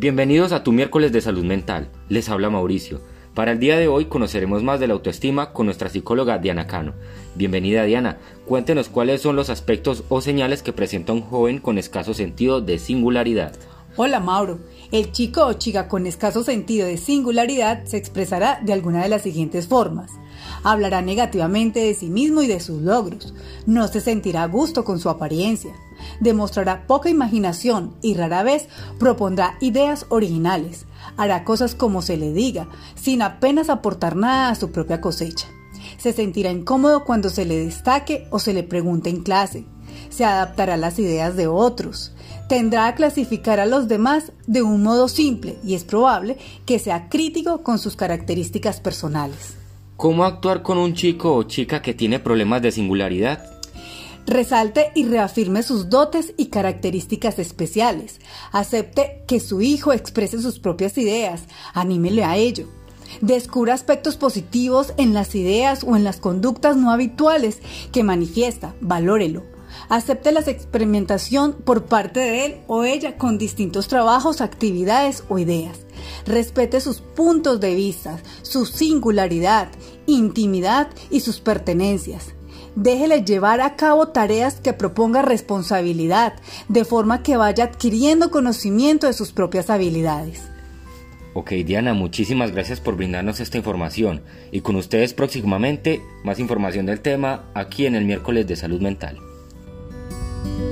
Bienvenidos a tu miércoles de salud mental. Les habla Mauricio. Para el día de hoy conoceremos más de la autoestima con nuestra psicóloga Diana Cano. Bienvenida Diana, cuéntenos cuáles son los aspectos o señales que presenta un joven con escaso sentido de singularidad. Hola Mauro, el chico o chica con escaso sentido de singularidad se expresará de alguna de las siguientes formas. Hablará negativamente de sí mismo y de sus logros. No se sentirá a gusto con su apariencia. Demostrará poca imaginación y rara vez propondrá ideas originales. Hará cosas como se le diga, sin apenas aportar nada a su propia cosecha. Se sentirá incómodo cuando se le destaque o se le pregunte en clase. Se adaptará a las ideas de otros tendrá a clasificar a los demás de un modo simple y es probable que sea crítico con sus características personales. ¿Cómo actuar con un chico o chica que tiene problemas de singularidad? Resalte y reafirme sus dotes y características especiales. Acepte que su hijo exprese sus propias ideas. Anímele a ello. Descubra aspectos positivos en las ideas o en las conductas no habituales que manifiesta. Valórelo acepte la experimentación por parte de él o ella con distintos trabajos, actividades o ideas. Respete sus puntos de vista, su singularidad, intimidad y sus pertenencias. Déjele llevar a cabo tareas que proponga responsabilidad, de forma que vaya adquiriendo conocimiento de sus propias habilidades. Ok, Diana, muchísimas gracias por brindarnos esta información y con ustedes próximamente más información del tema aquí en el miércoles de salud mental. Bye.